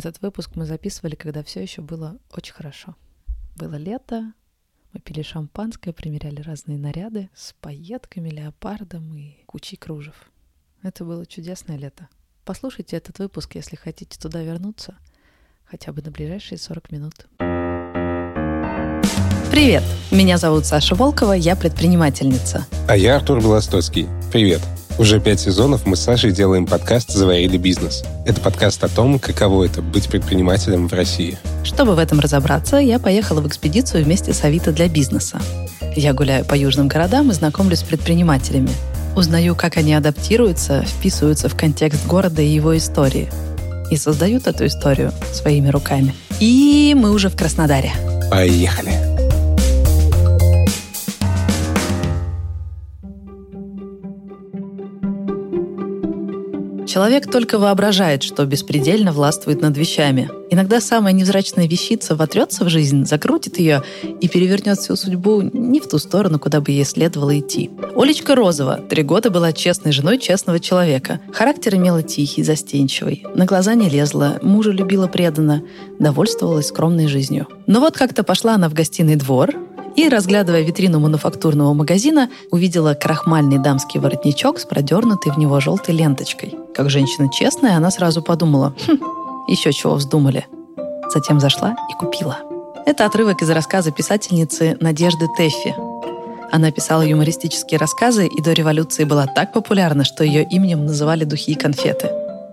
Этот выпуск мы записывали, когда все еще было очень хорошо. Было лето, мы пили шампанское, примеряли разные наряды с пайетками, леопардом и кучей кружев. Это было чудесное лето. Послушайте этот выпуск, если хотите туда вернуться, хотя бы на ближайшие 40 минут. Привет! Меня зовут Саша Волкова, я предпринимательница. А я Артур Белостоцкий. Привет! Уже пять сезонов мы с Сашей делаем подкаст «Заварили бизнес». Это подкаст о том, каково это — быть предпринимателем в России. Чтобы в этом разобраться, я поехала в экспедицию вместе с Авито для бизнеса. Я гуляю по южным городам и знакомлюсь с предпринимателями. Узнаю, как они адаптируются, вписываются в контекст города и его истории. И создают эту историю своими руками. И мы уже в Краснодаре. Поехали! Человек только воображает, что беспредельно властвует над вещами. Иногда самая невзрачная вещица вотрется в жизнь, закрутит ее и перевернет всю судьбу не в ту сторону, куда бы ей следовало идти. Олечка Розова три года была честной женой честного человека. Характер имела тихий, застенчивый. На глаза не лезла, мужа любила преданно, довольствовалась скромной жизнью. Но вот как-то пошла она в гостиный двор, и, разглядывая витрину мануфактурного магазина, увидела крахмальный дамский воротничок с продернутой в него желтой ленточкой. Как женщина честная, она сразу подумала, хм, еще чего вздумали. Затем зашла и купила. Это отрывок из рассказа писательницы Надежды Тэффи. Она писала юмористические рассказы и до революции была так популярна, что ее именем называли духи и конфеты.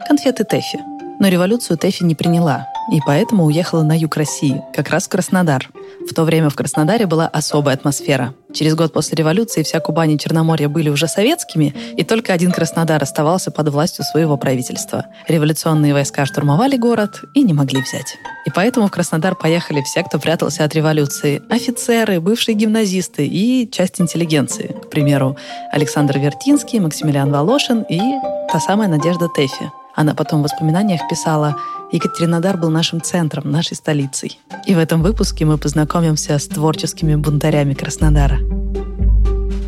Конфеты Тэффи. Но революцию Тэффи не приняла, и поэтому уехала на юг России, как раз в Краснодар. В то время в Краснодаре была особая атмосфера. Через год после революции вся Кубань и Черноморье были уже советскими, и только один Краснодар оставался под властью своего правительства. Революционные войска штурмовали город и не могли взять. И поэтому в Краснодар поехали все, кто прятался от революции. Офицеры, бывшие гимназисты и часть интеллигенции. К примеру, Александр Вертинский, Максимилиан Волошин и та самая Надежда Тэфи. Она потом в воспоминаниях писала «Екатеринодар был нашим центром, нашей столицей». И в этом выпуске мы познакомимся с творческими бунтарями Краснодара.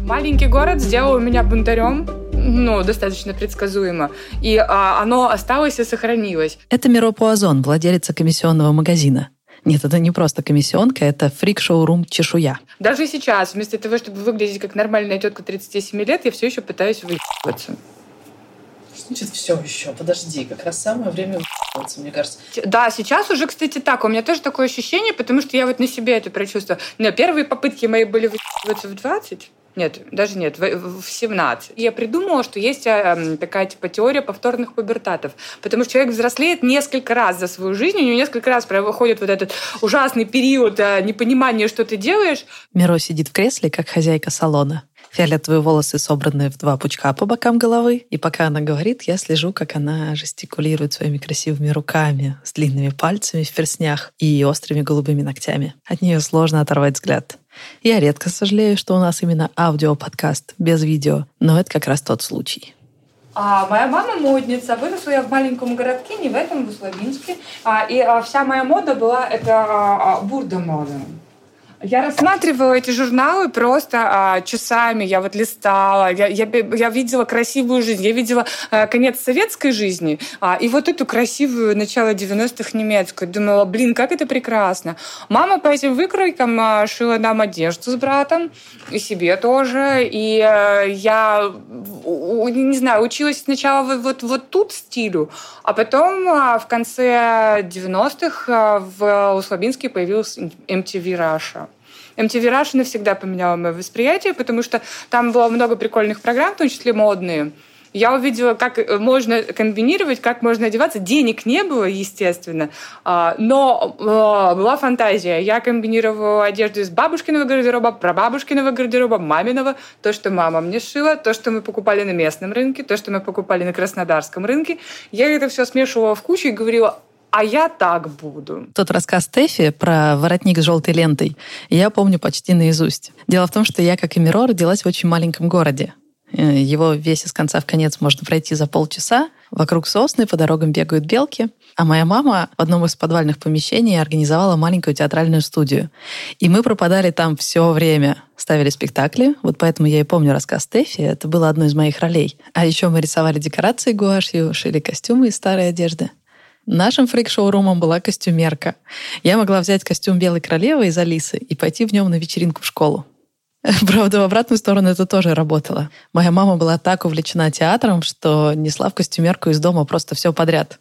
Маленький город сделал меня бунтарем, ну, достаточно предсказуемо. И а, оно осталось и сохранилось. Это Миро Пуазон, владелица комиссионного магазина. Нет, это не просто комиссионка, это фрик-шоурум «Чешуя». Даже сейчас, вместо того, чтобы выглядеть как нормальная тетка 37 лет, я все еще пытаюсь выебываться значит все еще? Подожди, как раз самое время мне кажется. Да, сейчас уже, кстати, так. У меня тоже такое ощущение, потому что я вот на себе это прочувствовала. Но первые попытки мои были в 20. Нет, даже нет, в 17. Я придумала, что есть э, такая типа теория повторных пубертатов. Потому что человек взрослеет несколько раз за свою жизнь, у него несколько раз выходит вот этот ужасный период э, непонимания, что ты делаешь. Миро сидит в кресле, как хозяйка салона. Фиолетовые волосы собраны в два пучка по бокам головы. И пока она говорит, я слежу, как она жестикулирует своими красивыми руками, с длинными пальцами в перстнях и острыми голубыми ногтями. От нее сложно оторвать взгляд. Я редко сожалею, что у нас именно аудиоподкаст без видео, но это как раз тот случай. А моя мама модница, выросла я в маленьком городке, не в этом, в Условинске. А, и а, вся моя мода была, это а, а, бурда мода. Я рассматривала эти журналы просто а, часами. Я вот листала, я, я, я видела красивую жизнь, я видела а, конец советской жизни а, и вот эту красивую начало 90-х немецкую. Думала, блин, как это прекрасно. Мама по этим выкройкам а, шила нам одежду с братом, и себе тоже. И а, я, не знаю, училась сначала вот, вот, вот тут стилю, а потом а, в конце 90-х а, в Услабинске появился MTV Russia. MTV Russia навсегда поменяла мое восприятие, потому что там было много прикольных программ, в том числе модные. Я увидела, как э, можно комбинировать, как можно одеваться. Денег не было, естественно, а, но а, была фантазия. Я комбинировала одежду из бабушкиного гардероба, прабабушкиного гардероба, маминого, то, что мама мне шила, то, что мы покупали на местном рынке, то, что мы покупали на краснодарском рынке. Я это все смешивала в кучу и говорила, а я так буду. Тот рассказ Стефи про воротник с желтой лентой я помню почти наизусть. Дело в том, что я, как и Миро, родилась в очень маленьком городе. Э, его весь из конца в конец можно пройти за полчаса. Вокруг сосны по дорогам бегают белки. А моя мама в одном из подвальных помещений организовала маленькую театральную студию. И мы пропадали там все время. Ставили спектакли. Вот поэтому я и помню рассказ Стефи. Это было одной из моих ролей. А еще мы рисовали декорации гуашью, шили костюмы из старой одежды. Нашим фрик-шоурумом была костюмерка. Я могла взять костюм белой королевы из Алисы и пойти в нем на вечеринку в школу. Правда, в обратную сторону это тоже работало. Моя мама была так увлечена театром, что несла в костюмерку из дома просто все подряд.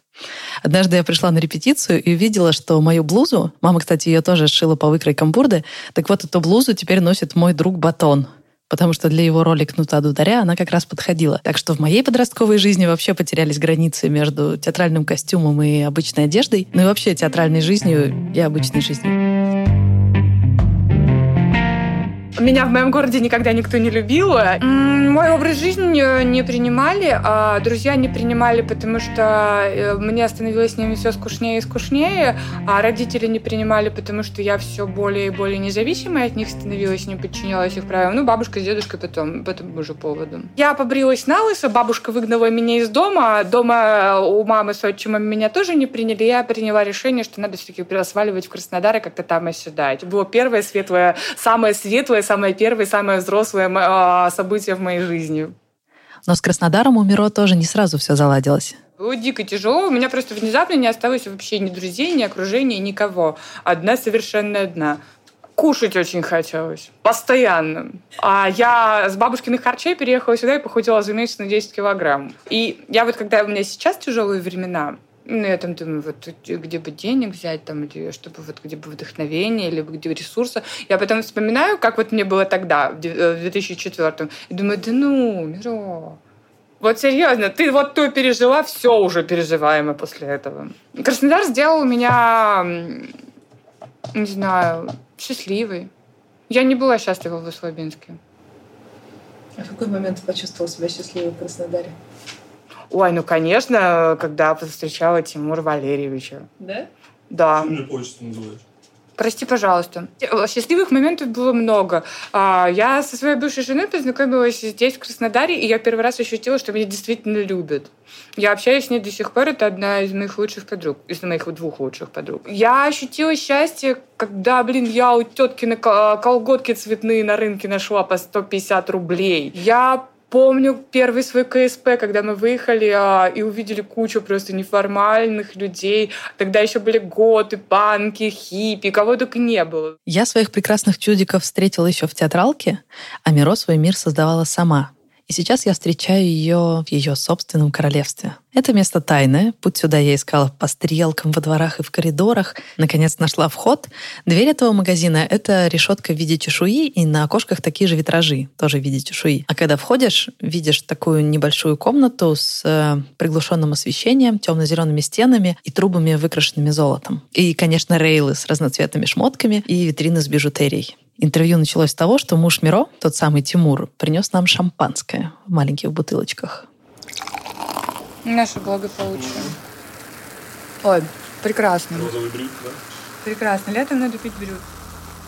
Однажды я пришла на репетицию и увидела, что мою блузу, мама, кстати, ее тоже сшила по выкройкам бурды, так вот эту блузу теперь носит мой друг Батон, потому что для его роли кнута дударя она как раз подходила. Так что в моей подростковой жизни вообще потерялись границы между театральным костюмом и обычной одеждой, ну и вообще театральной жизнью и обычной жизнью. Меня в моем городе никогда никто не любил. Мой образ жизни не принимали, а друзья не принимали, потому что э, мне становилось с ними все скучнее и скучнее, а родители не принимали, потому что я все более и более независимой от них становилась, не подчинялась их правилам. Ну, бабушка с дедушкой потом, по этому же поводу. Я побрилась на лысо, бабушка выгнала меня из дома, дома у мамы с отчимом меня тоже не приняли, я приняла решение, что надо все-таки сваливать в Краснодар и как-то там оседать. Было первое светлое, самое светлое, самое первое, самое взрослое а, событие в моей жизни. Но с Краснодаром у Миро тоже не сразу все заладилось. Было дико тяжело. У меня просто внезапно не осталось вообще ни друзей, ни окружения, никого. Одна совершенно одна. Кушать очень хотелось. Постоянно. А я с бабушкиных харчей переехала сюда и похудела за месяц на 10 килограмм. И я вот, когда у меня сейчас тяжелые времена, ну, я там думаю, вот где бы денег взять, там, или чтобы вот где бы вдохновение, или где ресурсы. Я потом вспоминаю, как вот мне было тогда, в 2004 э, и думаю, да ну, Миро, вот серьезно, ты вот то пережила, все уже переживаемо после этого. Краснодар сделал меня, не знаю, счастливой. Я не была счастлива в Услабинске. А в какой момент ты почувствовала себя счастливой в Краснодаре? Ой, ну, конечно, когда встречала Тимура Валерьевича. Да? Да. Что мне почту называешь? Прости, пожалуйста. Счастливых моментов было много. А, я со своей бывшей женой познакомилась здесь, в Краснодаре, и я первый раз ощутила, что меня действительно любят. Я общаюсь с ней до сих пор. Это одна из моих лучших подруг. Из моих двух лучших подруг. Я ощутила счастье, когда, блин, я у тетки на колготки цветные на рынке нашла по 150 рублей. Я Помню первый свой КСП, когда мы выехали а, и увидели кучу просто неформальных людей. Тогда еще были готы, панки, хиппи, кого только не было. Я своих прекрасных чудиков встретила еще в театралке, а Миро свой мир создавала сама. И сейчас я встречаю ее в ее собственном королевстве. Это место тайное. Путь сюда я искала по стрелкам во дворах и в коридорах. Наконец нашла вход. Дверь этого магазина — это решетка в виде чешуи, и на окошках такие же витражи, тоже в виде чешуи. А когда входишь, видишь такую небольшую комнату с э, приглушенным освещением, темно-зелеными стенами и трубами, выкрашенными золотом. И, конечно, рейлы с разноцветными шмотками и витрины с бижутерией. Интервью началось с того, что муж Миро, тот самый Тимур, принес нам шампанское в маленьких бутылочках. Наше благополучие. Ой, прекрасно. Розовый брюк, да? Прекрасно. Летом надо пить брюк.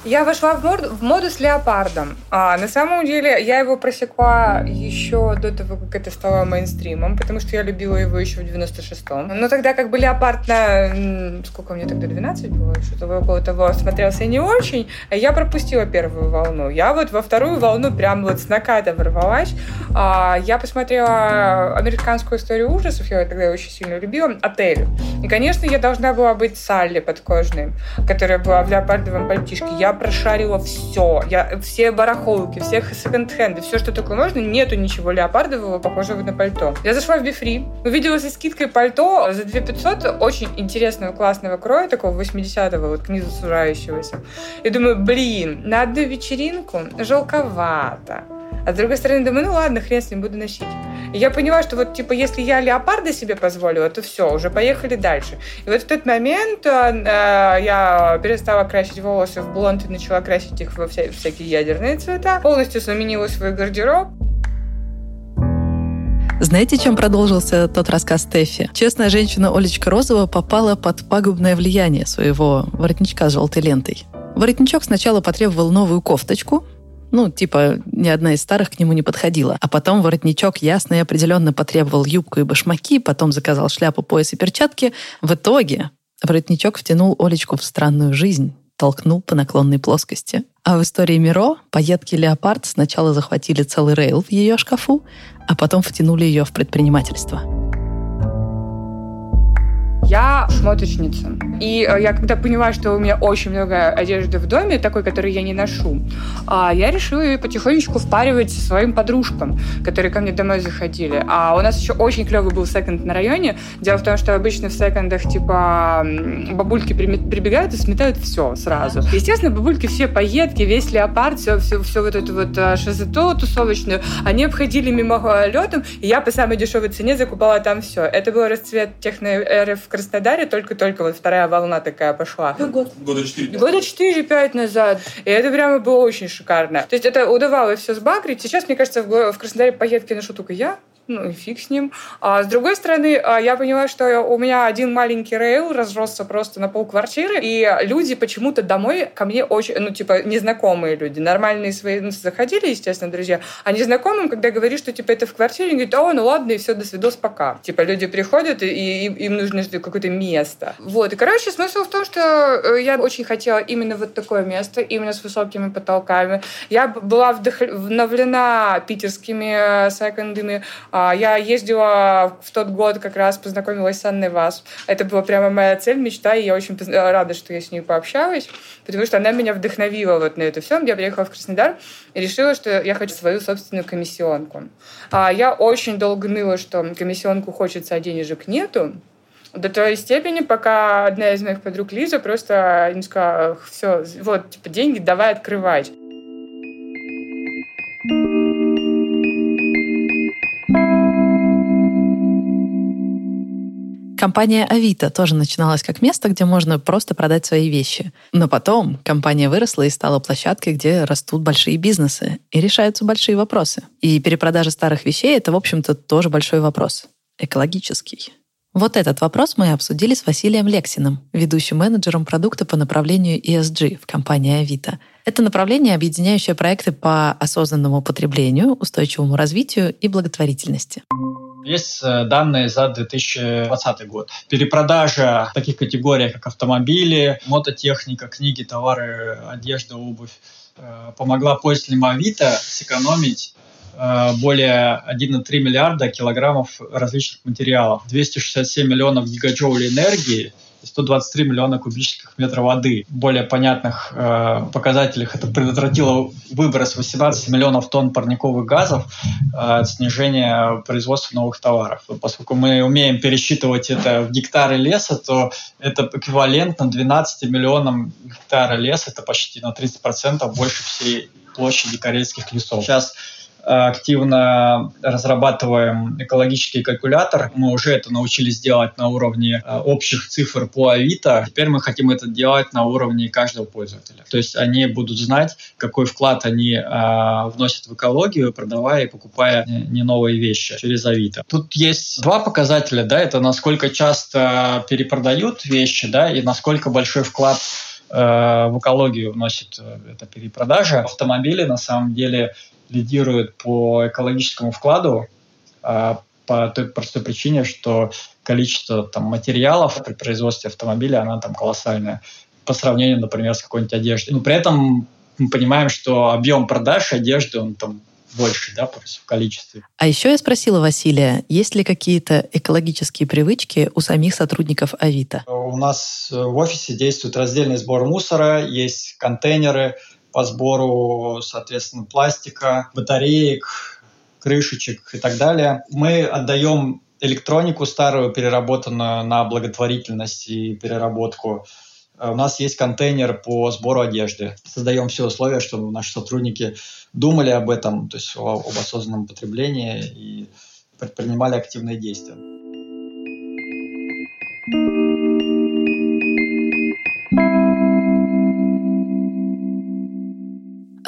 Я вошла в моду, в моду с леопардом. А на самом деле я его просекла еще до того, как это стало мейнстримом, потому что я любила его еще в 96-м. Но тогда как бы леопард на... Сколько мне тогда, 12 было? Что-то около того смотрелся не очень. А я пропустила первую волну. Я вот во вторую волну прям вот с наката ворвалась. А, я посмотрела американскую историю ужасов, я тогда очень сильно любила, «Отель». И, конечно, я должна была быть Салли подкожной, которая была в леопардовом пальтишке. Я прошарила все. Я все барахолки, все секонд-хенды, все, что только можно. Нету ничего леопардового, похожего на пальто. Я зашла в Бифри, увидела со скидкой пальто за 2500 очень интересного, классного кроя, такого 80-го, вот к низу сужающегося. И думаю, блин, на одну вечеринку жалковато. А с другой стороны, думаю, ну ладно, хрен с ним, буду носить. И я поняла, что вот, типа, если я леопарда себе позволила, то все, уже поехали дальше. И вот в тот момент э, я перестала красить волосы в блонд и начала красить их во вся, всякие ядерные цвета. Полностью заменила свой гардероб. Знаете, чем продолжился тот рассказ Стефи? Честная женщина Олечка Розова попала под пагубное влияние своего воротничка с желтой лентой. Воротничок сначала потребовал новую кофточку, ну, типа, ни одна из старых к нему не подходила. А потом воротничок ясно и определенно потребовал юбку и башмаки, потом заказал шляпу, пояс и перчатки. В итоге воротничок втянул Олечку в странную жизнь, толкнул по наклонной плоскости. А в истории Миро поедки Леопард сначала захватили целый рейл в ее шкафу, а потом втянули ее в предпринимательство. Я шмоточница. И э, я когда поняла, что у меня очень много одежды в доме, такой, который я не ношу, а, я решила ее потихонечку впаривать своим подружкам, которые ко мне домой заходили. А у нас еще очень клевый был секонд на районе. Дело в том, что обычно в секондах типа бабульки прибегают и сметают все сразу. Естественно, бабульки все поедки, весь леопард, все, все, все вот это вот э, шазето тусовочную, они обходили мимолетом, и я по самой дешевой цене закупала там все. Это был расцвет техно-эры в Краснодаре, только-только вот вторая волна такая пошла. год? Года 4 Года 4-5 назад. И это прямо было очень шикарно. То есть это удавалось все сбагрить. Сейчас, мне кажется, в Краснодаре поедки ношу только я ну и фиг с ним. А с другой стороны, а, я поняла, что у меня один маленький рейл разросся просто на пол квартиры, и люди почему-то домой ко мне очень, ну, типа, незнакомые люди, нормальные свои, ну, заходили, естественно, друзья, а незнакомым, когда говоришь, что, типа, это в квартире, они говорят, о, ну ладно, и все, до свидос, пока. Типа, люди приходят, и, и им нужно какое-то место. Вот, и, короче, смысл в том, что э, я очень хотела именно вот такое место, именно с высокими потолками. Я была вдохновлена питерскими э, секондами, а, я ездила в тот год, как раз познакомилась с Анной Вас. Это была прямо моя цель, мечта, и я очень рада, что я с ней пообщалась, потому что она меня вдохновила вот на это все. Я приехала в Краснодар и решила, что я хочу свою собственную комиссионку. А, я очень долго ныла, что комиссионку хочется, а денежек нету. До той степени, пока одна из моих подруг Лиза просто не сказала, все, вот, типа, деньги давай открывать. Компания Авито тоже начиналась как место, где можно просто продать свои вещи. Но потом компания выросла и стала площадкой, где растут большие бизнесы и решаются большие вопросы. И перепродажа старых вещей — это, в общем-то, тоже большой вопрос. Экологический. Вот этот вопрос мы обсудили с Василием Лексиным, ведущим менеджером продукта по направлению ESG в компании Авито. Это направление, объединяющее проекты по осознанному потреблению, устойчивому развитию и благотворительности. Есть э, данные за 2020 год. Перепродажа в таких категориях, как автомобили, мототехника, книги, товары, одежда, обувь э, помогла пользователям Авито сэкономить э, более 1,3 миллиарда килограммов различных материалов, 267 миллионов гигаджоулей энергии – 123 миллиона кубических метров воды. В более понятных э, показателях это предотвратило выброс 18 миллионов тонн парниковых газов, э, снижение производства новых товаров. Поскольку мы умеем пересчитывать это в гектары леса, то это эквивалентно 12 миллионам гектара леса, это почти на 30% больше всей площади карельских лесов. Сейчас активно разрабатываем экологический калькулятор. Мы уже это научились делать на уровне э, общих цифр по Авито. Теперь мы хотим это делать на уровне каждого пользователя. То есть они будут знать, какой вклад они э, вносят в экологию, продавая и покупая не новые вещи через Авито. Тут есть два показателя, да, это насколько часто перепродают вещи, да, и насколько большой вклад э, в экологию вносит эта перепродажа. Автомобили на самом деле лидирует по экологическому вкладу а, по той простой причине, что количество там, материалов при производстве автомобиля, она там колоссальная по сравнению, например, с какой-нибудь одеждой. Но при этом мы понимаем, что объем продаж одежды, он там больше, да, просто в количестве. А еще я спросила Василия, есть ли какие-то экологические привычки у самих сотрудников Авито? У нас в офисе действует раздельный сбор мусора, есть контейнеры, по сбору, соответственно, пластика, батареек, крышечек и так далее. Мы отдаем электронику старую, переработанную на благотворительность и переработку. У нас есть контейнер по сбору одежды. Создаем все условия, чтобы наши сотрудники думали об этом, то есть об осознанном потреблении и предпринимали активные действия.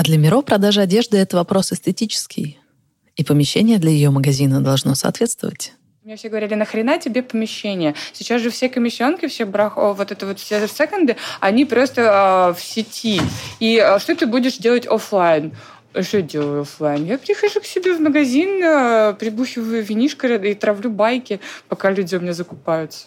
А для Миро продажа одежды — это вопрос эстетический. И помещение для ее магазина должно соответствовать. Мне все говорили, нахрена тебе помещение? Сейчас же все комиссионки, все брах, вот это вот все секонды, они просто э, в сети. И э, что ты будешь делать офлайн? Что я делаю офлайн? Я прихожу к себе в магазин, э, прибухиваю винишко и травлю байки, пока люди у меня закупаются.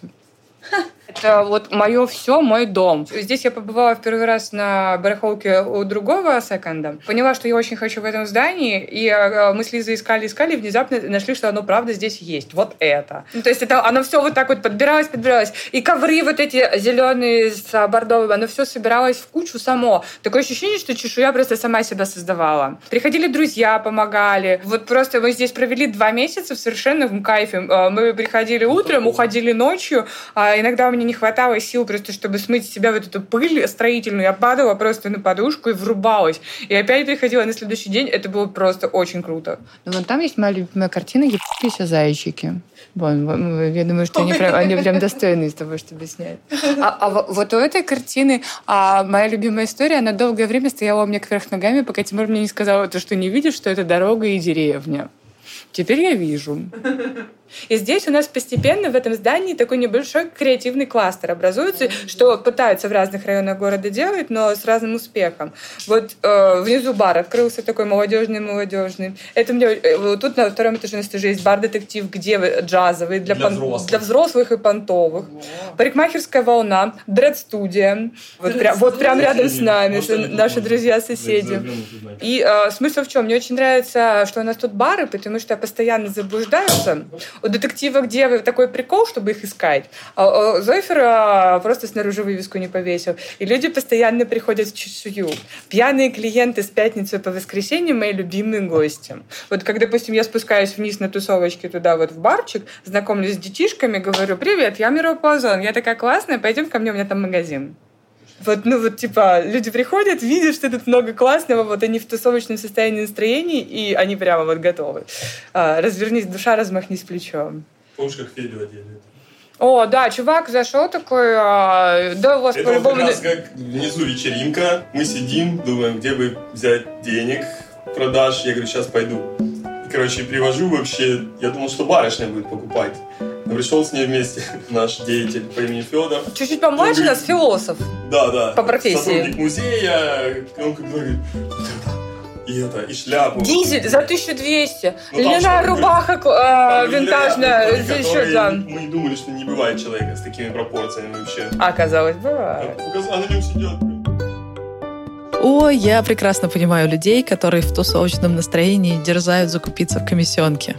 Это вот мое все, мой дом. Здесь я побывала в первый раз на барахолке у другого секонда. Поняла, что я очень хочу в этом здании, и э, мы с Лизой искали, искали, и внезапно нашли, что оно правда здесь есть. Вот это. Ну, то есть это оно все вот так вот подбиралось, подбиралось. И ковры вот эти зеленые с бордовым, оно все собиралось в кучу само. Такое ощущение, что чешуя просто сама себя создавала. Приходили друзья, помогали. Вот просто мы здесь провели два месяца в совершенном кайфе. Э, мы приходили утром, уходили ночью, а иногда мне не хватало сил просто, чтобы смыть с себя вот эту пыль строительную. Я падала просто на подушку и врубалась. И опять приходила на следующий день. Это было просто очень круто. Ну, вон там есть моя любимая картина «Ебскиеся зайчики». Вон, я думаю, что они прям, они прям достойны из того, чтобы снять. А, а вот у этой картины а, моя любимая история, она долгое время стояла у меня кверх ногами, пока Тимур мне не сказал, то, что не видишь, что это дорога и деревня. Теперь я вижу. И здесь у нас постепенно в этом здании такой небольшой креативный кластер образуется, что пытаются в разных районах города делать, но с разным успехом. Вот э, внизу бар открылся такой молодежный-молодежный. Это мне э, тут на втором этаже у нас тоже есть бар-детектив, где джазовый для, для, пон... взрослых. для взрослых и понтовых. Wow. Парикмахерская волна, дред-студия. Вот, прям, вот прям рядом с нами, Может, наши друзья-соседи. И э, смысл в чем? Мне очень нравится, что у нас тут бары, потому что постоянно заблуждаются у детектива где такой прикол, чтобы их искать. А, а Зойфер а, просто снаружи вывеску не повесил. И люди постоянно приходят в чешую. Пьяные клиенты с пятницы по воскресенье мои любимые гости. Вот как, допустим, я спускаюсь вниз на тусовочке туда вот в барчик, знакомлюсь с детишками, говорю, привет, я Мира Плазон, я такая классная, пойдем ко мне, у меня там магазин. Вот, ну вот, типа, люди приходят, видят, что тут много классного, вот они в тусовочном состоянии настроения, и они прямо вот готовы. А, развернись душа, размахнись плечом. Помнишь, как Федю одели? О, да, чувак зашел такой, а, да, у вас Это по-любому... Вот как раз как внизу вечеринка, мы сидим, думаем, где бы взять денег, продаж, я говорю, сейчас пойду. И, короче, привожу вообще, я думал, что барышня будет покупать. Пришел с ней вместе наш деятель по имени Федор. Чуть-чуть помладше нас, философ. Да, да. По профессии. Сотрудник музея. Он как говорит, и это, и шляпу. Дизель за 1200. Ну, Льняная рубаха э, винтажная. Еще, да. Мы не думали, что не бывает человека с такими пропорциями вообще. А оказалось, бывает. А на нем сидят о, я прекрасно понимаю людей, которые в тусовочном настроении дерзают закупиться в комиссионке.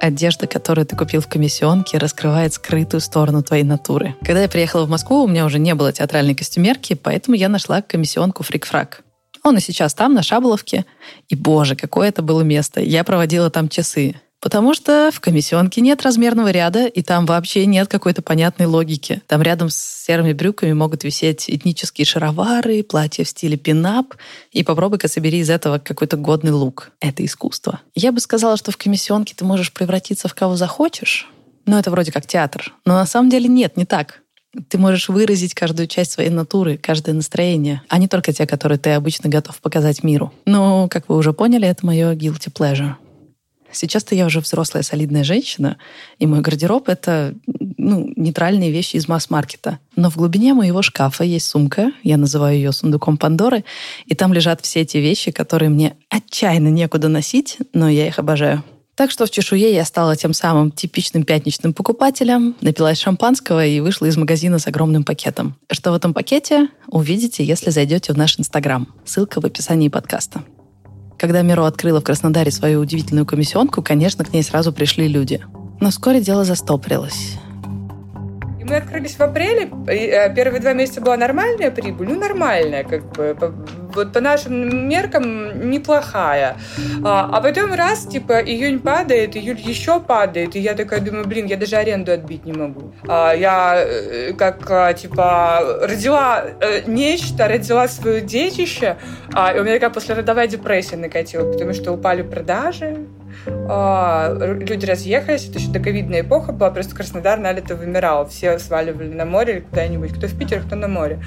Одежда, которую ты купил в комиссионке, раскрывает скрытую сторону твоей натуры. Когда я приехала в Москву, у меня уже не было театральной костюмерки, поэтому я нашла комиссионку фрик-фрак. Он и сейчас там, на Шаболовке. И, боже, какое это было место. Я проводила там часы. Потому что в комиссионке нет размерного ряда, и там вообще нет какой-то понятной логики. Там рядом с серыми брюками могут висеть этнические шаровары, платья в стиле пинап, и попробуй-ка собери из этого какой-то годный лук. Это искусство. Я бы сказала, что в комиссионке ты можешь превратиться в кого захочешь, но это вроде как театр. Но на самом деле нет, не так. Ты можешь выразить каждую часть своей натуры, каждое настроение, а не только те, которые ты обычно готов показать миру. Но, как вы уже поняли, это мое guilty pleasure. Сейчас-то я уже взрослая солидная женщина, и мой гардероб — это ну, нейтральные вещи из масс-маркета. Но в глубине моего шкафа есть сумка, я называю ее сундуком Пандоры, и там лежат все эти вещи, которые мне отчаянно некуда носить, но я их обожаю. Так что в чешуе я стала тем самым типичным пятничным покупателем, напилась шампанского и вышла из магазина с огромным пакетом. Что в этом пакете, увидите, если зайдете в наш Инстаграм. Ссылка в описании подкаста. Когда Миро открыла в Краснодаре свою удивительную комиссионку, конечно, к ней сразу пришли люди. Но вскоре дело застопорилось. Мы открылись в апреле. Э, первые два месяца была нормальная прибыль. Ну, нормальная, как бы. Вот по нашим меркам неплохая. А, а потом раз, типа, июнь падает, июль еще падает. И я такая думаю, блин, я даже аренду отбить не могу. А, я э, как, а, типа, родила э, нечто, родила свое детище. А, и у меня такая послеродовая депрессия накатила, потому что упали продажи люди разъехались, это еще доковидная эпоха была, просто Краснодар на лето вымирал, все сваливали на море или куда-нибудь, кто в Питер, кто на море.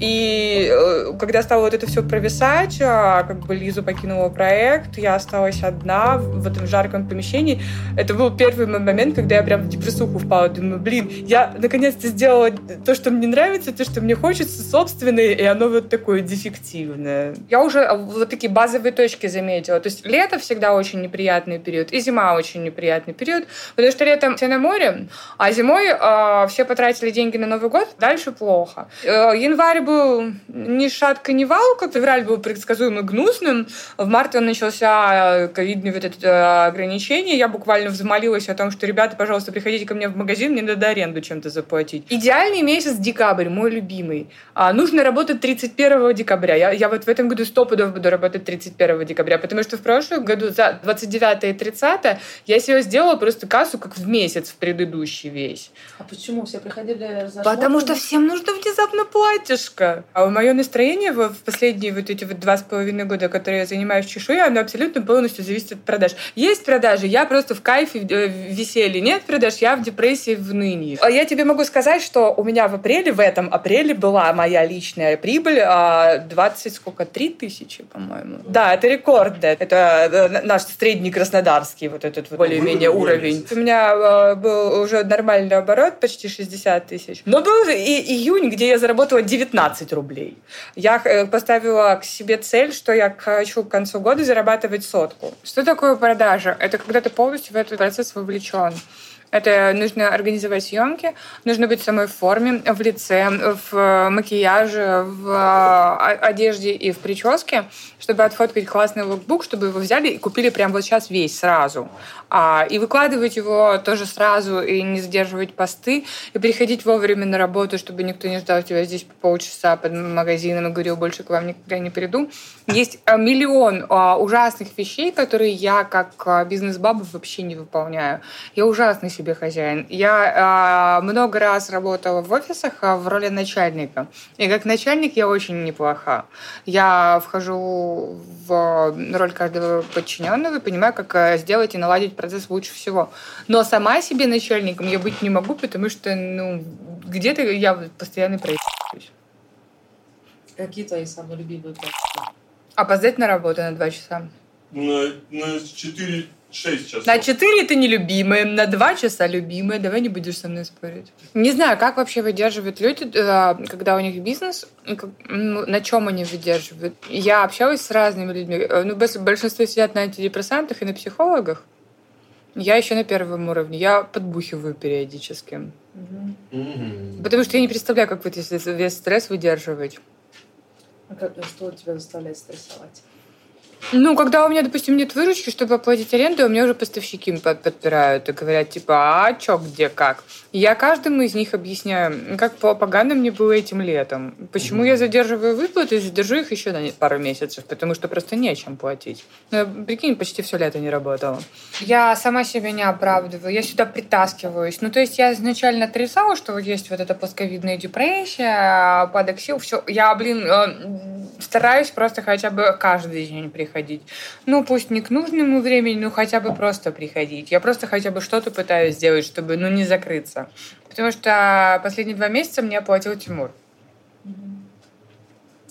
И э, когда стало вот это все провисать, а, как бы Лизу покинула проект, я осталась одна в этом жарком помещении. Это был первый момент, когда я прям в депрессуху впала. Думаю, блин, я наконец-то сделала то, что мне нравится, то, что мне хочется, собственное, и оно вот такое дефективное. Я уже вот такие базовые точки заметила. То есть лето всегда очень неприятно неприятный период, и зима очень неприятный период, потому что летом все на море, а зимой э, все потратили деньги на Новый год, дальше плохо. Э, январь был ни шатка, ни валка, февраль был предсказуемо гнусным, в марте он начался ковидный вот это э, ограничение, я буквально взмолилась о том, что, ребята, пожалуйста, приходите ко мне в магазин, мне надо аренду чем-то заплатить. Идеальный месяц декабрь, мой любимый. А, нужно работать 31 декабря. Я, я вот в этом году сто пудов буду работать 31 декабря, потому что в прошлом году за 29 и 30 я себе сделала просто кассу как в месяц в предыдущий весь. А почему все приходили за Потому что всем нужно внезапно платьишко. А мое настроение в последние вот эти вот два с половиной года, которые я занимаюсь чешуей, оно абсолютно полностью зависит от продаж. Есть продажи, я просто в кайфе, в э, веселье. Нет продаж, я в депрессии, в ныне. А я тебе могу сказать, что у меня в апреле, в этом апреле была моя личная прибыль 20, а, сколько, 3 тысячи, по-моему. Да, это рекорд. Это э, наш средний краснодарский вот этот вот более-менее уровень. У меня э, был уже нормальный оборот, почти 60 тысяч. Но был и июнь, где я заработала 19 рублей. Я э, поставила к себе цель, что я хочу к концу года зарабатывать сотку. Что такое продажа? Это когда ты полностью в этот процесс вовлечен. Это нужно организовать съемки, нужно быть в самой форме, в лице, в макияже, в одежде и в прическе, чтобы отфоткать классный лукбук, чтобы его взяли и купили прямо вот сейчас весь сразу. А, и выкладывать его тоже сразу, и не задерживать посты, и приходить вовремя на работу, чтобы никто не ждал тебя здесь по полчаса под магазином и говорил, больше к вам никогда не приду. Есть а, миллион а, ужасных вещей, которые я как а, бизнес-баба вообще не выполняю. Я ужасный себе хозяин. Я много раз работала в офисах в роли начальника. И как начальник я очень неплоха. Я вхожу в роль каждого подчиненного и понимаю, как сделать и наладить процесс лучше всего. Но сама себе начальником я быть не могу, потому что, ну, где-то я постоянно проебываюсь. Какие твои самые любимые практики? Опоздать на работу на два часа. На, на 4 6 часов. На 4 это нелюбимые, на 2 часа любимые. Давай не будешь со мной спорить. Не знаю, как вообще выдерживают люди, э, когда у них бизнес, ну, на чем они выдерживают. Я общалась с разными людьми. Э, ну, большинство сидят на антидепрессантах и на психологах. Я еще на первом уровне. Я подбухиваю периодически. Угу. Потому что я не представляю, как вот если весь стресс выдерживать. А как, что тебя заставляет стрессовать? Ну, когда у меня, допустим, нет выручки, чтобы оплатить аренду, у меня уже поставщики подпирают и говорят, типа, а чё, где, как? Я каждому из них объясняю, как погано мне было этим летом. Почему mm-hmm. я задерживаю выплаты и задержу их еще на пару месяцев, потому что просто нечем платить. Ну, прикинь, почти все лето не работала. Я сама себя не оправдываю, я сюда притаскиваюсь. Ну, то есть я изначально отрицала, что есть вот эта постковидная депрессия, падок сил, все. Я, блин, э, стараюсь просто хотя бы каждый день приходить приходить. Ну, пусть не к нужному времени, но хотя бы просто приходить. Я просто хотя бы что-то пытаюсь сделать, чтобы, ну, не закрыться. Потому что последние два месяца мне оплатил Тимур.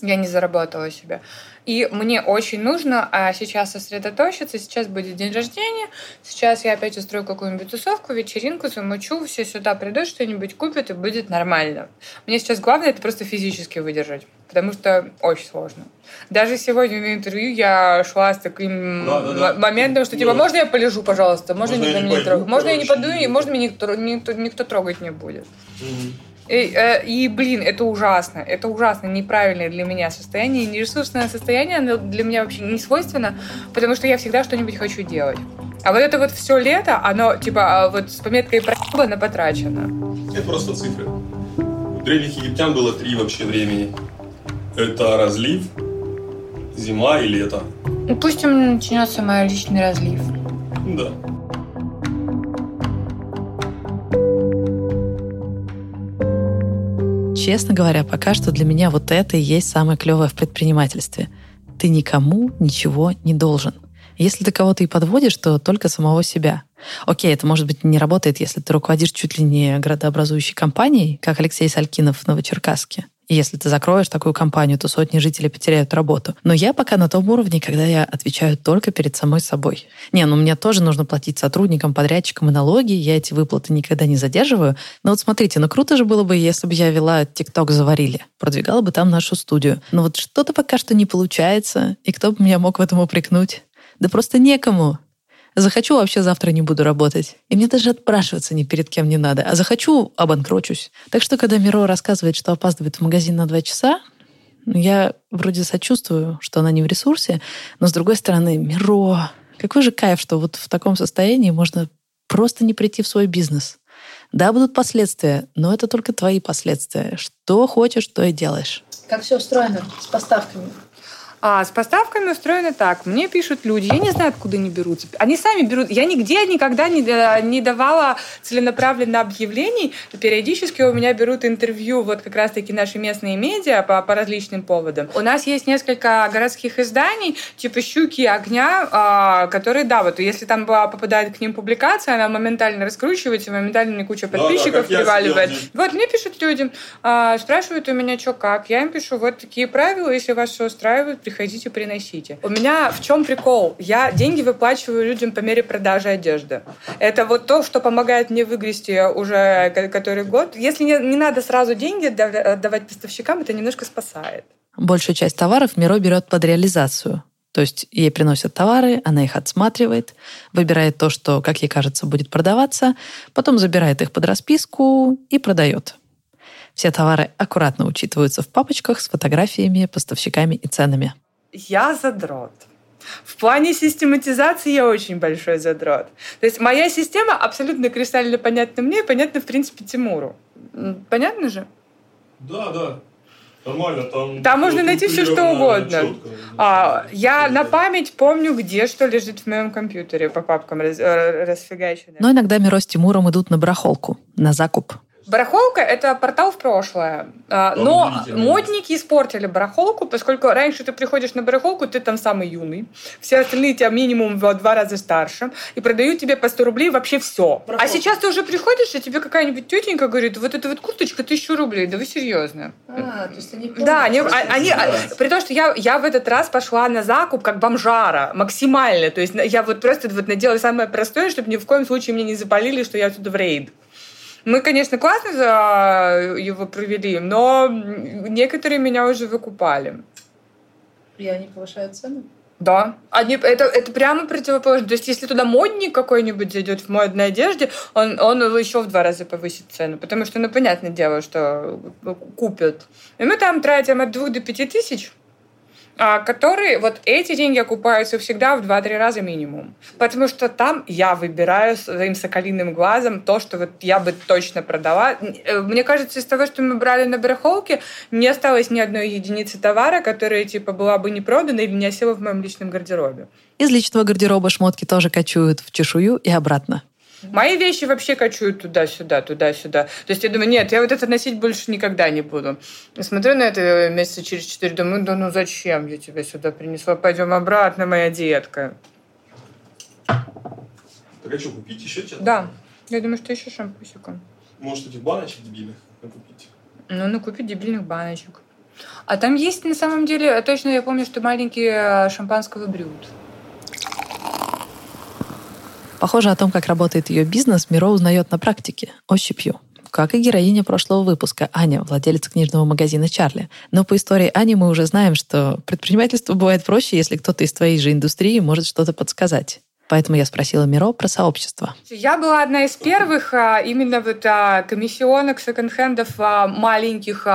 Я не заработала себе. И мне очень нужно а, сейчас сосредоточиться. Сейчас будет день рождения. Сейчас я опять устрою какую-нибудь тусовку, вечеринку, замучу, все сюда придут, что-нибудь купят, и будет нормально. Мне сейчас главное это просто физически выдержать, потому что очень сложно. Даже сегодня на интервью я шла с таким да, да, да. моментом, что типа, да. можно я полежу, пожалуйста? Можно, можно никто не трогать? Можно я не пойду, и можно меня никто, никто, никто трогать не будет. Угу. И, э, и, блин, это ужасно. Это ужасно неправильное для меня состояние. Нересурсное состояние оно для меня вообще не свойственно, потому что я всегда что-нибудь хочу делать. А вот это вот все лето, оно типа а, вот с пометкой проебано потрачено. Это просто цифры. У древних египтян было три вообще времени. Это разлив, зима и лето. Ну, пусть у меня начнется мой личный разлив. Да. Честно говоря, пока что для меня вот это и есть самое клевое в предпринимательстве. Ты никому ничего не должен. Если ты кого-то и подводишь, то только самого себя. Окей, это, может быть, не работает, если ты руководишь чуть ли не градообразующей компанией, как Алексей Салькинов в Новочеркасске. Если ты закроешь такую компанию, то сотни жителей потеряют работу. Но я пока на том уровне, когда я отвечаю только перед самой собой. Не, ну мне тоже нужно платить сотрудникам, подрядчикам и налоги. Я эти выплаты никогда не задерживаю. Но вот смотрите, ну круто же было бы, если бы я вела ТикТок «Заварили». Продвигала бы там нашу студию. Но вот что-то пока что не получается. И кто бы меня мог в этом упрекнуть? Да просто некому. Захочу, вообще завтра не буду работать. И мне даже отпрашиваться ни перед кем не надо. А захочу, обанкрочусь. Так что, когда Миро рассказывает, что опаздывает в магазин на два часа, я вроде сочувствую, что она не в ресурсе, но с другой стороны, Миро, какой же кайф, что вот в таком состоянии можно просто не прийти в свой бизнес. Да, будут последствия, но это только твои последствия. Что хочешь, то и делаешь. Как все устроено с поставками? А с поставками устроено так. Мне пишут люди, я не знаю, откуда они берутся. Они сами берут. Я нигде никогда не, не давала целенаправленно объявлений. Периодически у меня берут интервью вот как раз-таки наши местные медиа по, по различным поводам. У нас есть несколько городских изданий, типа «Щуки и огня», а, которые, да, вот если там попадает к ним публикация, она моментально раскручивается, моментально мне куча подписчиков да, да, приваливает. Вот, мне пишут люди, а, спрашивают у меня, что как. Я им пишу, вот такие правила, если вас все устраивает, приходите, приносите. У меня в чем прикол? Я деньги выплачиваю людям по мере продажи одежды. Это вот то, что помогает мне выгрести уже который год. Если не, не надо сразу деньги отдавать поставщикам, это немножко спасает. Большую часть товаров Миро берет под реализацию. То есть ей приносят товары, она их отсматривает, выбирает то, что, как ей кажется, будет продаваться, потом забирает их под расписку и продает. Все товары аккуратно учитываются в папочках с фотографиями, поставщиками и ценами я задрот. В плане систематизации я очень большой задрот. То есть моя система абсолютно кристально понятна мне и понятна, в принципе, Тимуру. Понятно же? Да, да. Нормально, там... Там можно найти все, что угодно. Четко, а, я на память помню, где что лежит в моем компьютере по папкам раз, э, расфигачено. Но иногда Миро с Тимуром идут на барахолку, на закуп. Барахолка – это портал в прошлое. А, но модники испортили барахолку, поскольку раньше ты приходишь на барахолку, ты там самый юный. Все остальные тебя минимум в два раза старше. И продают тебе по 100 рублей вообще все. Барахолка. А сейчас ты уже приходишь, и тебе какая-нибудь тетенька говорит, вот эта вот курточка тысячу рублей. Да вы серьезно? А, то есть они Да, они, они, а, при том, что я, я в этот раз пошла на закуп как бомжара, максимально. То есть я вот просто вот надела самое простое, чтобы ни в коем случае мне не запалили, что я отсюда в рейд. Мы, конечно, классно за его провели, но некоторые меня уже выкупали. И они повышают цены? Да. Они, это, это прямо противоположно. То есть, если туда модник какой-нибудь зайдет в модной одежде, он, он еще в два раза повысит цену. Потому что, ну, понятное дело, что купят. И мы там тратим от двух до пяти тысяч которые вот эти деньги окупаются всегда в 2-3 раза минимум. Потому что там я выбираю своим соколиным глазом то, что вот я бы точно продала. Э, мне кажется, из того, что мы брали на барахолке, не осталось ни одной единицы товара, которая типа была бы не продана или не осела в моем личном гардеробе. Из личного гардероба шмотки тоже кочуют в чешую и обратно. Мои вещи вообще качают туда-сюда, туда-сюда. То есть я думаю, нет, я вот это носить больше никогда не буду. смотрю на это месяца через четыре, думаю, да ну зачем я тебя сюда принесла? Пойдем обратно, моя детка. Так а что, купить еще что-то? Да. Я думаю, что еще шампусиком. Может, этих баночек дебильных накупить? Ну, накупить дебильных баночек. А там есть, на самом деле, точно я помню, что маленькие шампанского брют. Похоже, о том, как работает ее бизнес, Миро узнает на практике, ощупью. Как и героиня прошлого выпуска, Аня, владелица книжного магазина «Чарли». Но по истории Ани мы уже знаем, что предпринимательство бывает проще, если кто-то из твоей же индустрии может что-то подсказать. Поэтому я спросила Миро про сообщество. Я была одна из первых а, именно вот а, комиссионок секонд-хендов а, маленьких,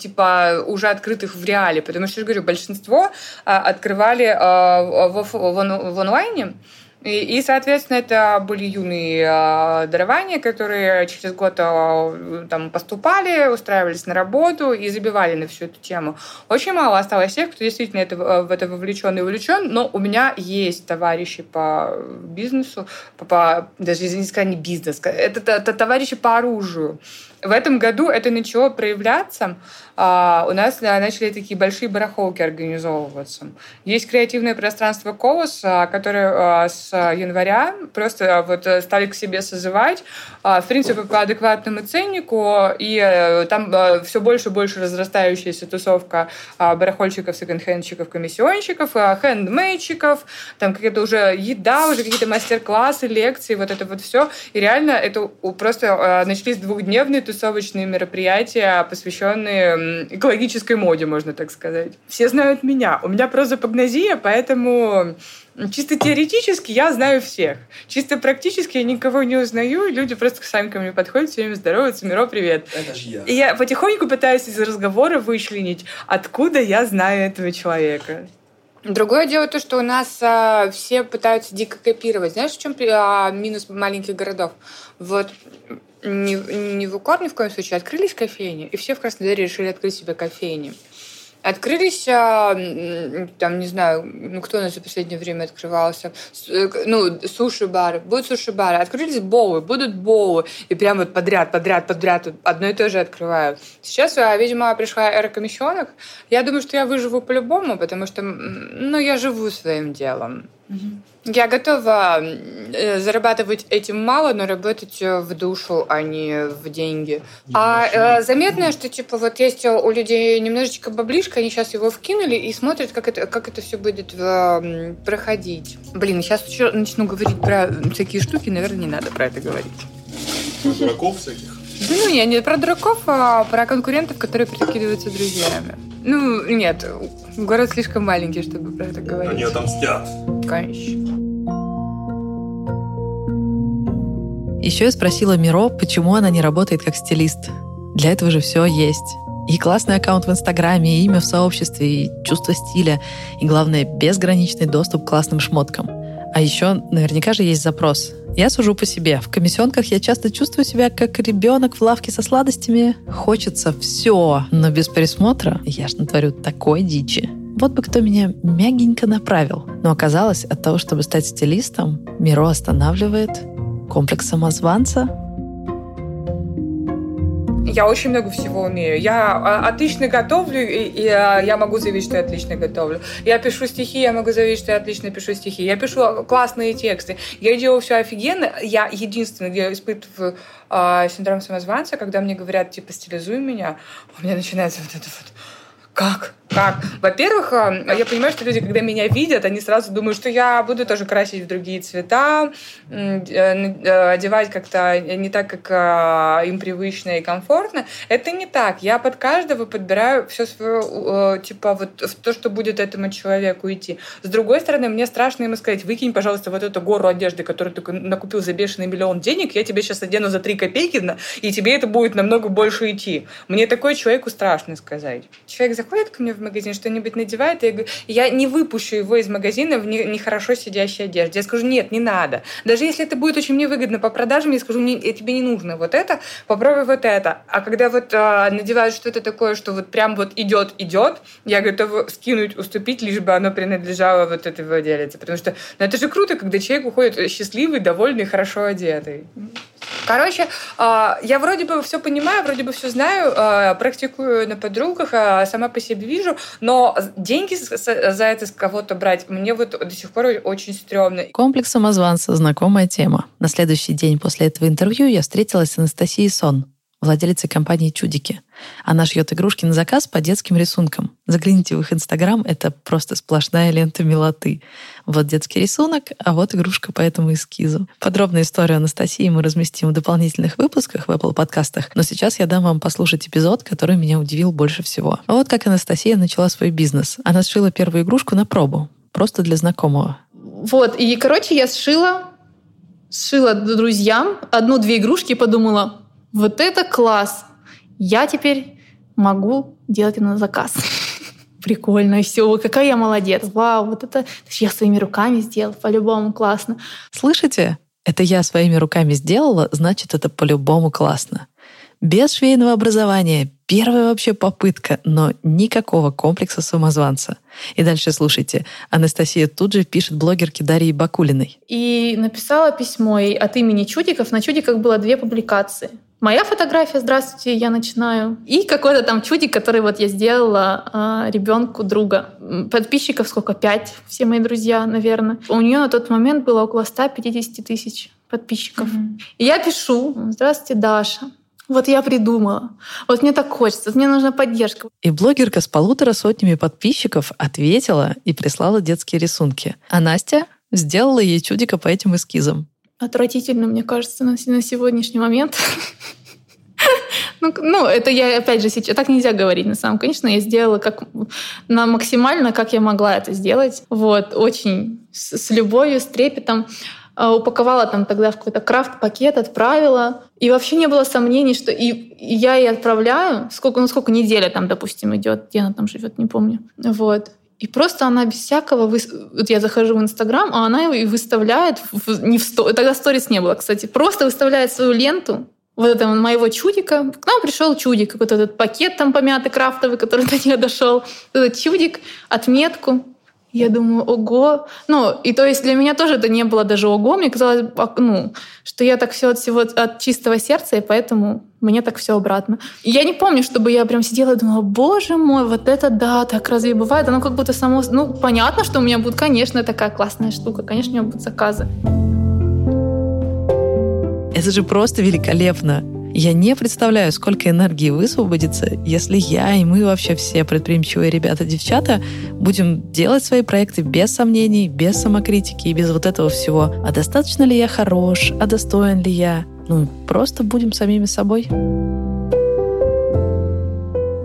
типа уже открытых в реале. Потому что, я говорю, большинство открывали в онлайне. И, и, соответственно, это были юные э, дарования, которые через год э, там поступали, устраивались на работу и забивали на всю эту тему. Очень мало осталось тех, кто действительно это, в это вовлечен и увлечен, но у меня есть товарищи по бизнесу, по, по даже сказать не бизнес, это, это товарищи по оружию, в этом году это начало проявляться. А, у нас начали такие большие барахолки организовываться. Есть креативное пространство «Колос», а, которое а, с января просто вот стали к себе созывать, в принципе, по адекватному ценнику, и э, там все больше и больше разрастающаяся тусовка барахольщиков, секонд-хендщиков, комиссионщиков, хендмейдщиков, там какая-то уже еда, уже какие-то мастер-классы, лекции, вот это вот все. И реально это просто начались двухдневные тусовочные мероприятия, посвященные экологической моде, можно так сказать. Все знают меня. У меня прозапогнозия, поэтому Чисто теоретически я знаю всех. Чисто практически я никого не узнаю, люди просто сами ко мне подходят, все время здороваются, Миро, привет. Это же я. И я потихоньку пытаюсь из разговора вычленить, откуда я знаю этого человека. Другое дело то, что у нас а, все пытаются дико копировать. Знаешь, в чем а, минус маленьких городов? Вот не, не в укор ни в коем случае. Открылись кофейни, и все в Краснодаре решили открыть себе кофейни. Открылись, а, там, не знаю, ну, кто у нас за последнее время открывался, э, ну, суши-бары, будут суши-бары, открылись боулы, будут боулы, и прям вот подряд, подряд, подряд одно и то же открывают. Сейчас, а, видимо, пришла эра комиссионок. Я думаю, что я выживу по-любому, потому что, ну, я живу своим делом. Я готова э, зарабатывать этим мало, но работать э, в душу, а не в деньги. А э, заметно, что типа вот есть у людей немножечко баблишка, они сейчас его вкинули и смотрят, как это, как это все будет э, проходить. Блин, сейчас еще начну говорить про всякие штуки, наверное, не надо про это говорить. Про дураков всяких? Ну, не, не про дураков, а про конкурентов, которые прикидываются друзьями. Ну, нет, город слишком маленький, чтобы про это говорить. Они отомстят. Конечно. Еще я спросила Миро, почему она не работает как стилист. Для этого же все есть. И классный аккаунт в Инстаграме, и имя в сообществе, и чувство стиля, и, главное, безграничный доступ к классным шмоткам. А еще наверняка же есть запрос. Я сужу по себе. В комиссионках я часто чувствую себя как ребенок в лавке со сладостями. Хочется все, но без присмотра я ж натворю такой дичи. Вот бы кто меня мягенько направил. Но оказалось, от того, чтобы стать стилистом, Миро останавливает комплекс самозванца, я очень много всего умею. Я а, отлично готовлю, и, и а, я могу заявить, что я отлично готовлю. Я пишу стихи, я могу заявить, что я отлично пишу стихи. Я пишу классные тексты. Я делаю все офигенно. Я единственное, я испытываю э, синдром самозванца, когда мне говорят, типа, стилизуй меня, у меня начинается вот это вот как? Как? Во-первых, э, я понимаю, что люди, когда меня видят, они сразу думают, что я буду тоже красить в другие цвета, э, э, одевать как-то не так, как им привычно и комфортно. Это не так. Я под каждого подбираю все свое, типа, вот в то, что будет этому человеку идти. С другой стороны, мне страшно ему сказать, выкинь, пожалуйста, вот эту гору одежды, которую ты накупил за бешеный миллион денег, я тебе сейчас одену за три копейки, и тебе это будет намного больше идти. Мне такое человеку страшно сказать. Человек заходит ко мне в магазин, что-нибудь надевает, и я, говорю, я не выпущу его из магазина в нехорошо сидящей одежде. Я скажу, нет, не надо. Даже если это будет очень мне выгодно по продажам, я скажу, не, тебе не нужно вот это, попробуй вот это. А когда вот а, надевают что-то такое, что вот прям вот идет, идет, я готова скинуть, уступить, лишь бы оно принадлежало вот этой владелице. Потому что ну, это же круто, когда человек уходит счастливый, довольный, хорошо одетый. Короче, а, я вроде бы все понимаю, вроде бы все знаю, а, практикую на подругах, а, сама по себе вижу, но деньги за это с кого-то брать мне вот до сих пор очень стрёмно. Комплекс самозванца – знакомая тема. На следующий день после этого интервью я встретилась с Анастасией Сон, владелицей компании «Чудики». Она шьет игрушки на заказ по детским рисункам. Загляните в их Инстаграм, это просто сплошная лента милоты. Вот детский рисунок, а вот игрушка по этому эскизу. Подробную историю Анастасии мы разместим в дополнительных выпусках в Apple подкастах, но сейчас я дам вам послушать эпизод, который меня удивил больше всего. А вот как Анастасия начала свой бизнес. Она сшила первую игрушку на пробу, просто для знакомого. Вот, и, короче, я сшила, сшила друзьям одну-две игрушки и подумала, вот это класс! Я теперь могу делать это на заказ. Прикольно, все, какая я молодец. Вау, вот это, это я своими руками сделал, по-любому классно. Слышите? Это я своими руками сделала, значит, это по-любому классно. Без швейного образования, первая вообще попытка, но никакого комплекса самозванца. И дальше слушайте. Анастасия тут же пишет блогерке Дарьи Бакулиной. И написала письмо от имени Чудиков. На Чудиках было две публикации. Моя фотография «Здравствуйте, я начинаю». И какой-то там чудик, который вот я сделала э, ребенку друга. Подписчиков сколько? Пять. Все мои друзья, наверное. У нее на тот момент было около 150 тысяч подписчиков. Mm-hmm. И я пишу «Здравствуйте, Даша». Вот я придумала. Вот мне так хочется, мне нужна поддержка. И блогерка с полутора сотнями подписчиков ответила и прислала детские рисунки. А Настя сделала ей чудика по этим эскизам отвратительно, мне кажется, на, на сегодняшний момент. Ну, ну, это я, опять же, сейчас... Так нельзя говорить на самом. Конечно, я сделала как на максимально, как я могла это сделать. Вот, очень с, с любовью, с трепетом. А, упаковала там тогда в какой-то крафт-пакет, отправила. И вообще не было сомнений, что и, и я ей отправляю, сколько, ну сколько неделя там, допустим, идет, где она там живет, не помню. Вот. И просто она без всякого... Вот я захожу в Инстаграм, а она его и выставляет... В, не в сто... Тогда сторис не было, кстати. Просто выставляет свою ленту вот этого моего чудика. К нам пришел чудик, какой-то этот пакет там помятый, крафтовый, который до нее дошел. Этот чудик, отметку. Я думаю, ого. Ну, и то есть для меня тоже это не было даже ого. Мне казалось, ну, что я так все от всего от чистого сердца, и поэтому мне так все обратно. И я не помню, чтобы я прям сидела и думала, боже мой, вот это да, так разве бывает? Оно как будто само... Ну, понятно, что у меня будет, конечно, такая классная штука, конечно, у меня будут заказы. Это же просто великолепно. Я не представляю, сколько энергии высвободится, если я и мы вообще все предприимчивые ребята-девчата будем делать свои проекты без сомнений, без самокритики и без вот этого всего. А достаточно ли я хорош? А достоин ли я? Ну, просто будем самими собой.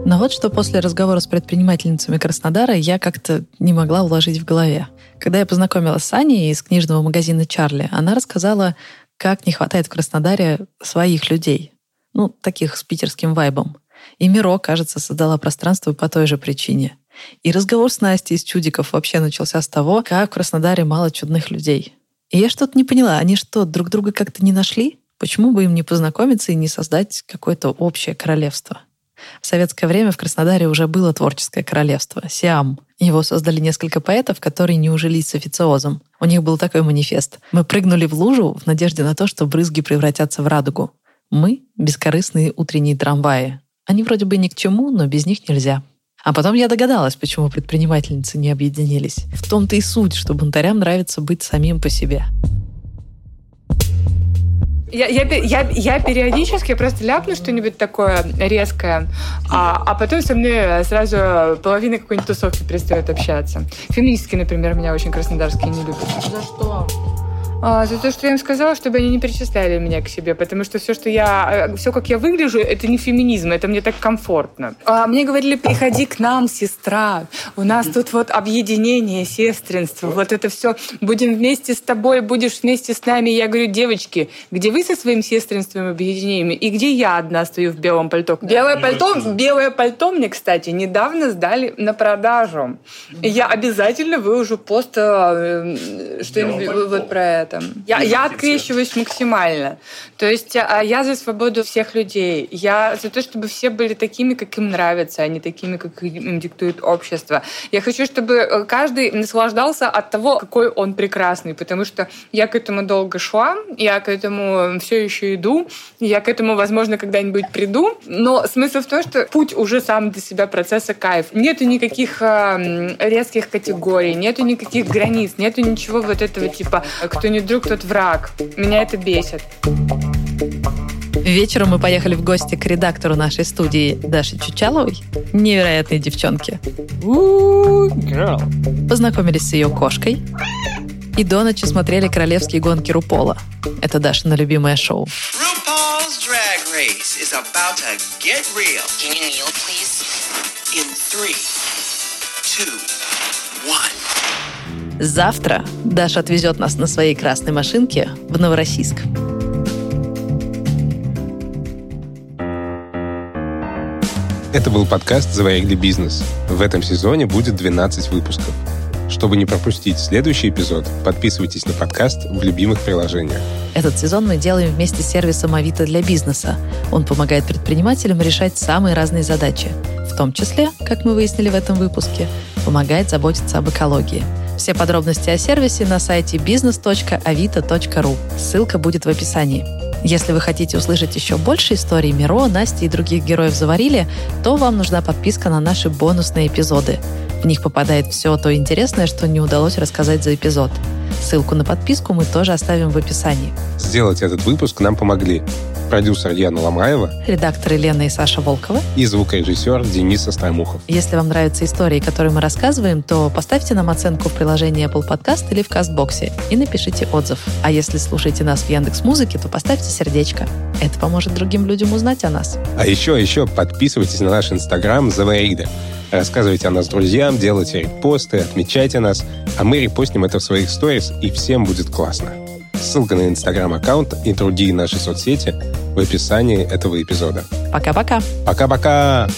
Но вот что после разговора с предпринимательницами Краснодара я как-то не могла уложить в голове. Когда я познакомилась с Аней из книжного магазина «Чарли», она рассказала, как не хватает в Краснодаре своих людей, ну, таких с питерским вайбом. И Миро, кажется, создала пространство по той же причине. И разговор с Настей из чудиков вообще начался с того, как в Краснодаре мало чудных людей. И я что-то не поняла, они что, друг друга как-то не нашли? Почему бы им не познакомиться и не создать какое-то общее королевство? В советское время в Краснодаре уже было творческое королевство — Сиам. Его создали несколько поэтов, которые не ужились с официозом. У них был такой манифест. «Мы прыгнули в лужу в надежде на то, что брызги превратятся в радугу. Мы — бескорыстные утренние трамваи. Они вроде бы ни к чему, но без них нельзя. А потом я догадалась, почему предпринимательницы не объединились. В том-то и суть, что бунтарям нравится быть самим по себе. Я, я, я, я периодически просто ляпну что-нибудь такое резкое, а, а потом со мной сразу половина какой-нибудь тусовки перестает общаться. Феминистки, например, меня очень краснодарские не любят. За что? А, за то, что я им сказала, чтобы они не перечисляли меня к себе, потому что все, что я, э, все, как я выгляжу, это не феминизм, это мне так комфортно. А мне говорили, приходи к нам, сестра, у нас тут вот объединение, сестринство, вот это все, будем вместе с тобой, будешь вместе с нами. Я говорю, девочки, где вы со своим сестринством и объединением, и где я одна стою в белом пальто? Белое пальто, белое пальто мне, кстати, недавно сдали на продажу. Я обязательно выложу пост э, что-нибудь вот про это этом. Я, я открещиваюсь максимально. То есть а, я за свободу всех людей. Я за то, чтобы все были такими, как им нравится, а не такими, как им диктует общество. Я хочу, чтобы э, каждый наслаждался от того, какой он прекрасный, потому что я к этому долго шла, я к этому все еще иду, я к этому, возможно, когда-нибудь приду. Но смысл в том, что путь уже сам для себя процесса кайф. Нету никаких э, резких категорий, нету никаких границ, нету ничего вот этого типа, кто не друг, тот враг. Меня это бесит. Вечером мы поехали в гости к редактору нашей студии Даше Чучаловой, невероятной девчонке. Познакомились с ее кошкой и до ночи смотрели королевские гонки Рупола. Это Дашина любимое шоу. In three, two, one. Завтра Даша отвезет нас на своей красной машинке в Новороссийск. Это был подкаст «Заварили бизнес». В этом сезоне будет 12 выпусков. Чтобы не пропустить следующий эпизод, подписывайтесь на подкаст в любимых приложениях. Этот сезон мы делаем вместе с сервисом Авито для бизнеса. Он помогает предпринимателям решать самые разные задачи. В том числе, как мы выяснили в этом выпуске, помогает заботиться об экологии – все подробности о сервисе на сайте business.avito.ru. Ссылка будет в описании. Если вы хотите услышать еще больше историй Миро, Насти и других героев «Заварили», то вам нужна подписка на наши бонусные эпизоды. В них попадает все то интересное, что не удалось рассказать за эпизод. Ссылку на подписку мы тоже оставим в описании. Сделать этот выпуск нам помогли продюсер Яна Ламраева, редакторы Лена и Саша Волкова и звукорежиссер Денис Остромухов. Если вам нравятся истории, которые мы рассказываем, то поставьте нам оценку в приложении Apple Podcast или в Кастбоксе и напишите отзыв. А если слушаете нас в Яндекс Музыке, то поставьте сердечко. Это поможет другим людям узнать о нас. А еще, еще подписывайтесь на наш инстаграм «Заварида». Рассказывайте о нас друзьям, делайте репосты, отмечайте нас, а мы репостим это в своих сторис, и всем будет классно. Ссылка на инстаграм-аккаунт и другие наши соцсети в описании этого эпизода. Пока-пока. Пока-пока!